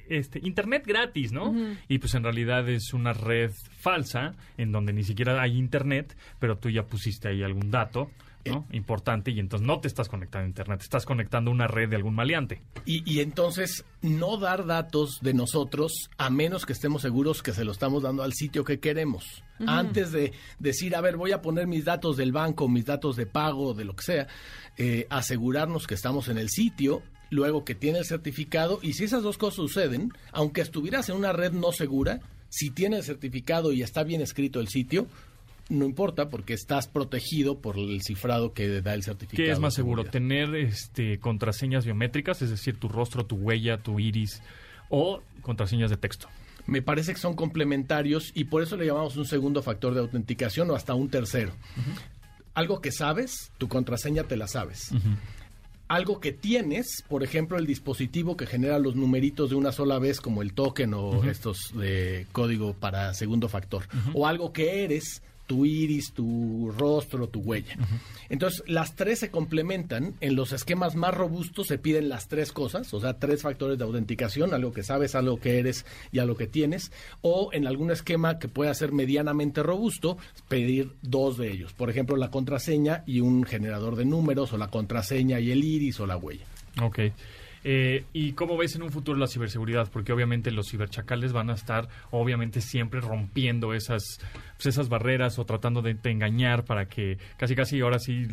este, internet gratis, ¿no? Y pues en realidad es una red falsa en donde ni siquiera hay internet, pero tú ya pusiste ahí algún dato, ¿no? Importante y entonces no te estás conectando a internet, te estás conectando a una red de algún maleante. Y, y entonces no dar datos de nosotros a menos que estemos seguros que se lo estamos dando al sitio que queremos. Antes de decir, a ver, voy a poner mis datos del banco, mis datos de pago, de lo que sea, eh, asegurarnos que estamos en el sitio, luego que tiene el certificado y si esas dos cosas suceden, aunque estuvieras en una red no segura, si tiene el certificado y está bien escrito el sitio, no importa porque estás protegido por el cifrado que da el certificado. ¿Qué es más seguro? ¿Tener este, contraseñas biométricas, es decir, tu rostro, tu huella, tu iris, o contraseñas de texto? Me parece que son complementarios y por eso le llamamos un segundo factor de autenticación o hasta un tercero. Algo que sabes, tu contraseña te la sabes. Algo que tienes, por ejemplo, el dispositivo que genera los numeritos de una sola vez, como el token o estos de código para segundo factor. O algo que eres, tu iris, tu rostro, tu huella. Entonces, las tres se complementan. En los esquemas más robustos se piden las tres cosas, o sea, tres factores de autenticación, algo que sabes, algo que eres y algo que tienes. O en algún esquema que pueda ser medianamente robusto, pedir dos de ellos. Por ejemplo, la contraseña y un generador de números, o la contraseña y el iris o la huella. Ok. Eh, ¿Y cómo ves en un futuro la ciberseguridad? Porque obviamente los ciberchacales van a estar, obviamente, siempre rompiendo esas, pues, esas barreras o tratando de, de engañar para que casi, casi ahora sí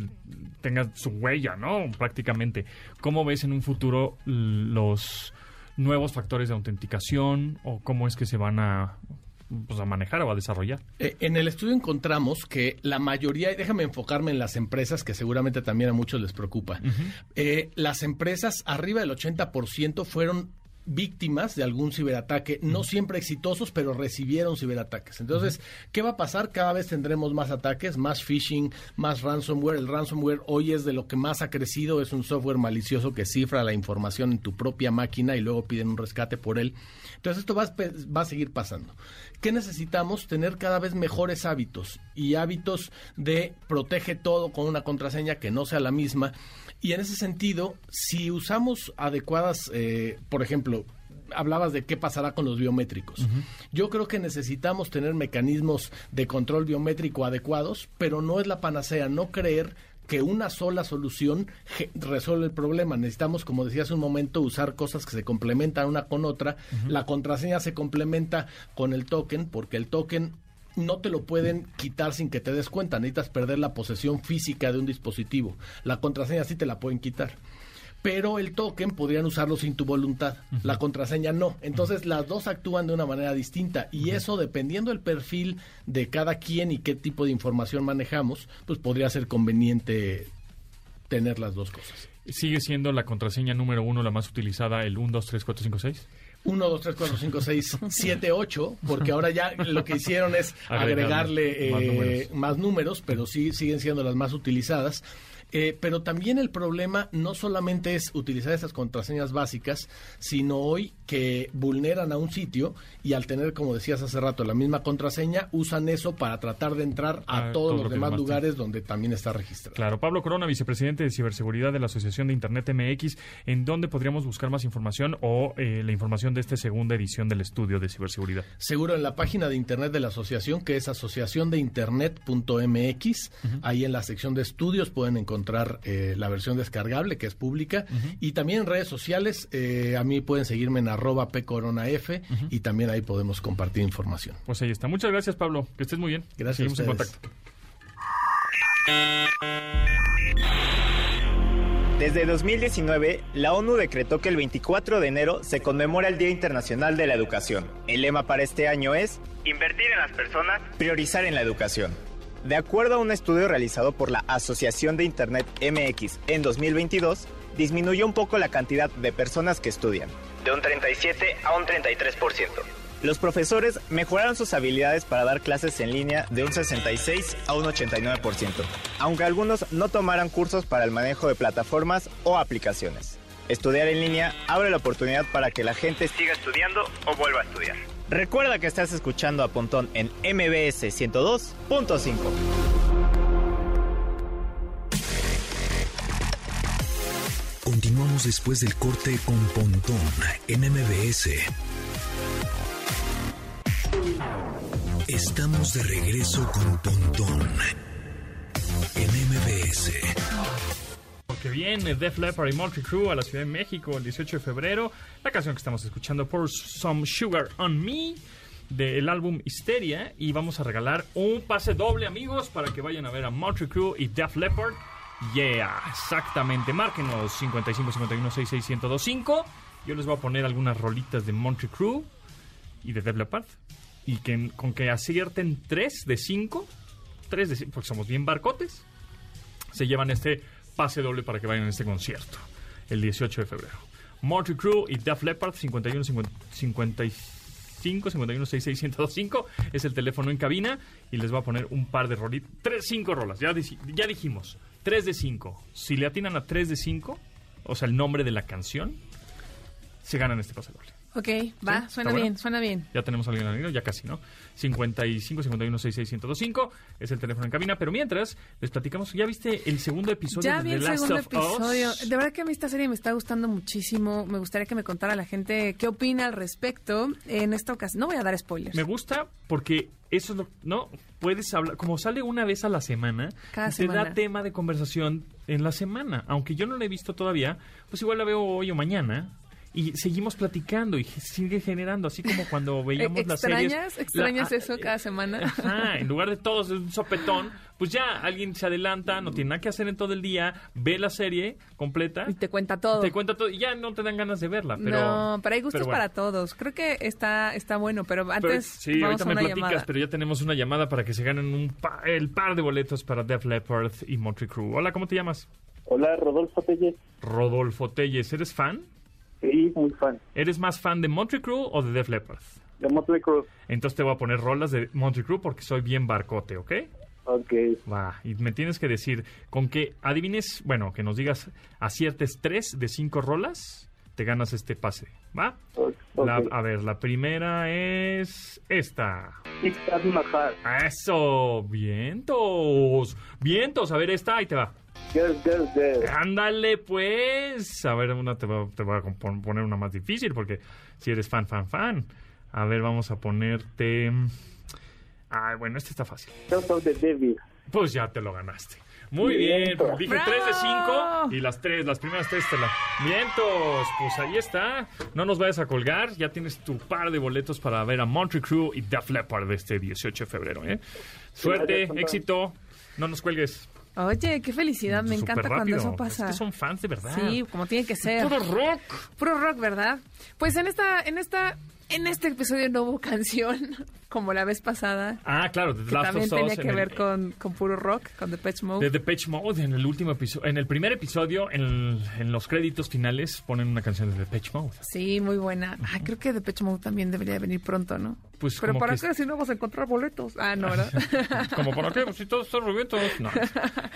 tenga su huella, ¿no? Prácticamente. ¿Cómo ves en un futuro los nuevos factores de autenticación o cómo es que se van a, pues, a manejar o a desarrollar? Eh, en el estudio encontramos que la mayoría, y déjame enfocarme en las empresas que seguramente también a muchos les preocupa, eh, las empresas arriba del 80% fueron víctimas de algún ciberataque, no siempre exitosos, pero recibieron ciberataques. Entonces, ¿qué va a pasar? Cada vez tendremos más ataques, más phishing, más ransomware. El ransomware hoy es de lo que más ha crecido, es un software malicioso que cifra la información en tu propia máquina y luego piden un rescate por él. Entonces, esto va a, va a seguir pasando. ¿Qué necesitamos? Tener cada vez mejores hábitos y hábitos de protege todo con una contraseña que no sea la misma. Y en ese sentido, si usamos adecuadas, eh, por ejemplo, hablabas de qué pasará con los biométricos. Yo creo que necesitamos tener mecanismos de control biométrico adecuados, pero no es la panacea, no creer que una sola solución resuelve el problema. Necesitamos, como decía hace un momento, usar cosas que se complementan una con otra. La contraseña se complementa con el token, porque el token no te lo pueden quitar sin que te des cuenta. Necesitas perder la posesión física de un dispositivo. La contraseña sí te la pueden quitar. Pero el token podrían usarlo sin tu voluntad. La contraseña no. Entonces las dos actúan de una manera distinta. Y eso, dependiendo del perfil de cada quien y qué tipo de información manejamos, pues podría ser conveniente tener las dos cosas. ¿Sigue siendo la contraseña número uno la más utilizada, el 1, 2, 3, 4, 5, 6? 1, 2, 3, 4, 5, 6, 7, 8, porque ahora ya lo que hicieron es Agregarle agregarle eh, más más, números. números. pero sí siguen siendo las más utilizadas. Eh, pero también el problema no solamente es utilizar esas contraseñas básicas, sino hoy que vulneran a un sitio y al tener, como decías hace rato, la misma contraseña, usan eso para tratar de entrar a Ah, todos todo lo los demás demás lugares donde también está registrado. Claro, Pablo Corona, vicepresidente de ciberseguridad de la Asociación de Internet MX, ¿en dónde podríamos buscar más información o eh, la información de esta segunda edición del estudio de ciberseguridad? Seguro en la página de internet de la asociación, que es asociaciondeinternet.mx. Ahí en la sección de estudios pueden encontrar eh, la versión descargable, que es pública. Y también en redes sociales, eh, a mí pueden seguirme en arroba pcoronaf y también ahí podemos compartir información. Pues ahí está. Muchas gracias, Pablo. Que estés muy bien. Gracias Seguimos a en contacto. Desde 2019, la ONU decretó que el 24 de enero se conmemora el Día Internacional de la Educación. El lema para este año es Invertir en las personas, priorizar en la educación. De acuerdo a un estudio realizado por la Asociación de Internet MX en 2022, disminuyó un poco la cantidad de personas que estudian, de un 37 a un 33%. Los profesores mejoraron sus habilidades para dar clases en línea de un 66 a un 89%, aunque algunos no tomaran cursos para el manejo de plataformas o aplicaciones. Estudiar en línea abre la oportunidad para que la gente siga estudiando o vuelva a estudiar. Recuerda que estás escuchando a Pontón en MBS 102.5. Continuamos después del corte con Pontón en MBS. Estamos de regreso con Pontón en MBS. Porque viene Def Leppard y Motley Crue a la Ciudad de México el 18 de febrero. La canción que estamos escuchando, Pour Some Sugar on Me, del álbum Hysteria. Y vamos a regalar un pase doble, amigos, para que vayan a ver a Motley Crue y Def Leppard. Yeah, exactamente. Márquenos 55 51 66 1025. Yo les voy a poner algunas rolitas de Motley Crue y de Def Leppard. Y que con que acierten 3 de 5, 3 de 5, porque somos bien barcotes, se llevan este pase doble para que vayan a este concierto el 18 de febrero. Motley Crue y Def Leppard 51 50 55 51 66 1025 es el teléfono en cabina y les voy a poner un par de rolitas, 3 5 rolas, ya, ya dijimos, 3 de 5. Si le atinan a 3 de 5, o sea, el nombre de la canción, se ganan este pase doble. Ok, va, ¿Sí? suena ¿Está bien, suena bien. Ya tenemos a alguien línea, ya casi, ¿no? 55 51 66 1025 es el teléfono en cabina, pero mientras les platicamos, ¿ya viste el segundo episodio Ya de vi The el Last segundo of episodio. Us? De verdad que a mí esta serie me está gustando muchísimo. Me gustaría que me contara la gente qué opina al respecto en esta ocasión. No voy a dar spoilers. Me gusta porque eso es lo, no puedes hablar como sale una vez a la semana, Cada te da tema de conversación en la semana, aunque yo no la he visto todavía, pues igual la veo hoy o mañana. Y seguimos platicando y sigue generando, así como cuando veíamos las series. ¿Extrañas? ¿Extrañas La- eso cada semana? Ajá, en lugar de todos de un sopetón, pues ya alguien se adelanta, no tiene nada que hacer en todo el día, ve la serie completa. Y te cuenta todo. Te cuenta todo y ya no te dan ganas de verla. Pero, no, pero hay gustos pero bueno. para todos. Creo que está, está bueno, pero Pero- antes sí, vamos ahorita a me una platicas, llamada. pero ya tenemos una llamada para que se ganen un pa- el par de boletos para Def Leppard y Motley Crue. Hola, ¿cómo te llamas? Hola, Rodolfo Telles. Rodolfo Telles, ¿eres fan? Sí, muy fan. ¿Eres más fan de Motley Crue o de Def Leppard? De Motley Crue. Entonces te voy a poner rolas de Motley Crue porque soy bien barcote, ¿ok? Ok. Va, y me tienes que decir con que adivines, bueno, que nos digas aciertes tres de cinco rolas, te ganas este pase, ¿va? La- a ver, la primera es esta. Eso, vientos, vientos. A ver, esta, ahí te va. Ándale, pues. A ver, una te voy, te voy a poner una más difícil porque si eres fan, fan, fan. A ver, vamos a ponerte. Ay, bueno, este está fácil. Pues ya te lo ganaste. Muy bien, Vientos. dije 3 de 5 y las tres, las primeras tres te la... Vientos, pues ahí está. No nos vayas a colgar, ya tienes tu par de boletos para ver a Montreal Crew y Def Leppard de este 18 de febrero. ¿eh? Suerte, éxito, no nos cuelgues. Oye, qué felicidad, me Súper encanta cuando eso pasa. Es que son fans de verdad. Sí, como tiene que ser. Puro rock. Puro rock, ¿verdad? Pues en esta, en esta En este episodio no hubo canción, como la vez pasada. Ah, claro, The Que Last también of Us tenía en que el- ver con, con puro rock, con Depeche Mode. De Depeche Mode en el último episodio, en el primer episodio, en, en los créditos finales ponen una canción de Depeche Mode. Sí, muy buena. Ah, creo que Depeche Mode también debería de venir pronto, ¿no? Pues Pero ¿para que qué si no vamos a encontrar boletos? Ah, no, ¿verdad? Como para qué, si todos están revueltos. No.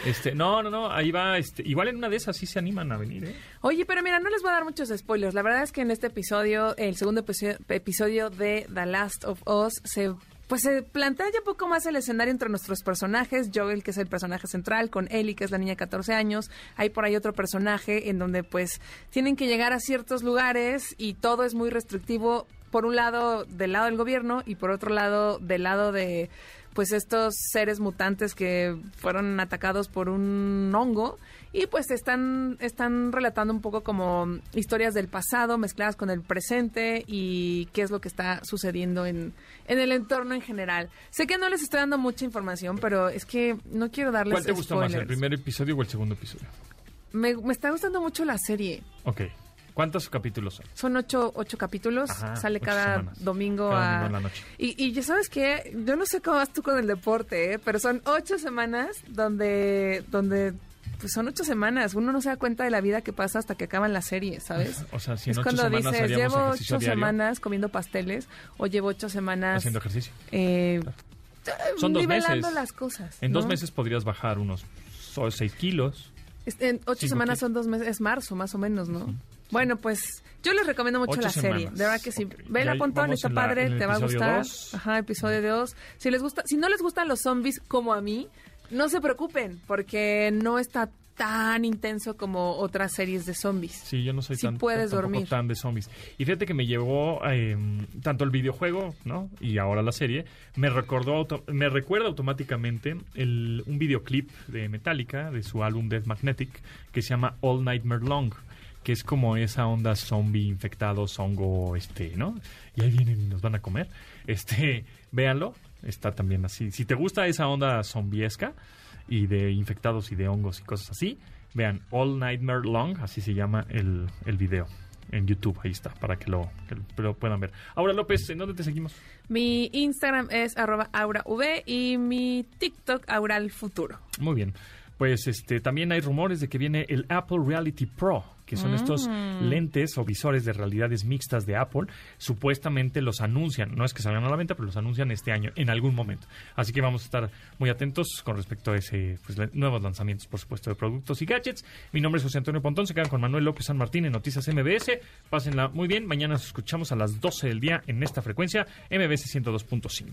Este, no, no, no, ahí va, este, igual en una de esas sí se animan a venir, ¿eh? Oye, pero mira, no les voy a dar muchos spoilers. La verdad es que en este episodio, el segundo episodio de The Last of Us, se pues se plantea ya un poco más el escenario entre nuestros personajes. Joel, que es el personaje central, con Ellie, que es la niña de 14 años. Hay por ahí otro personaje en donde pues tienen que llegar a ciertos lugares y todo es muy restrictivo. Por un lado, del lado del gobierno y por otro lado, del lado de pues estos seres mutantes que fueron atacados por un hongo y pues están están relatando un poco como historias del pasado mezcladas con el presente y qué es lo que está sucediendo en, en el entorno en general. Sé que no les estoy dando mucha información, pero es que no quiero darles ¿Cuál te gustó más, el spoilers. primer episodio o el segundo episodio? Me, me está gustando mucho la serie. Ok. ¿Cuántos capítulos son? Son ocho, ocho capítulos, Ajá, sale cada semanas. domingo Cada a... domingo en la noche. Y, y ya sabes qué, yo no sé cómo vas tú con el deporte, ¿eh? pero son ocho semanas donde, donde pues son ocho semanas. Uno no se da cuenta de la vida que pasa hasta que acaban las series, ¿sabes? O sea, si es en ocho cuando semanas dices, llevo ocho diario, semanas comiendo pasteles o llevo ocho semanas... haciendo ejercicio. eh, Son dos nivelando meses. las cosas. En dos meses podrías bajar unos seis kilos. Es- En ocho semanas kilos. son dos meses, es marzo más o menos, ¿no? Bueno, pues yo les recomiendo mucho Ocho la serie. De verdad que sí. Vela, Ya Pontón, está padre, te va a gustar. dos. Ajá, episodio 2. Si les gusta, si no les gustan los zombies como a mí, no se preocupen, porque no está tan intenso como otras series de zombies. Sí, yo no soy Sí tan, puedes dormir. tan de zombies. Y fíjate que me llevó eh, tanto el videojuego, ¿no? Y ahora la serie. Me recordó, auto- me recuerda automáticamente el, un videoclip de Metallica, de su álbum Death Magnetic, que se llama All Nightmare Long. Que es como esa onda zombie infectados, hongo, este, ¿no? Y ahí vienen y nos van a comer. Este, véanlo. Está también así. Si te gusta esa onda zombiesca y de infectados y de hongos y cosas así, vean All Nightmare Long, así se llama el, el video en YouTube, ahí está, para que lo, que lo puedan ver. Ahora López, ¿en dónde te seguimos? Mi Instagram es arroba aurav y mi TikTok auralfuturo. Muy bien. Pues este también hay rumores de que viene el Apple Reality Pro, que son estos Mm. lentes o visores de realidades mixtas de Apple. Supuestamente los anuncian, no es que salgan a la venta, pero los anuncian este año en algún momento. Así que vamos a estar muy atentos con respecto a ese pues, nuevos lanzamientos, por supuesto, de productos y gadgets. Mi nombre es José Antonio Pontón, se quedan con Manuel López San Martín en Noticias MBS. Pásenla muy bien, mañana nos escuchamos a las 12 del día en esta frecuencia MBS 102.5.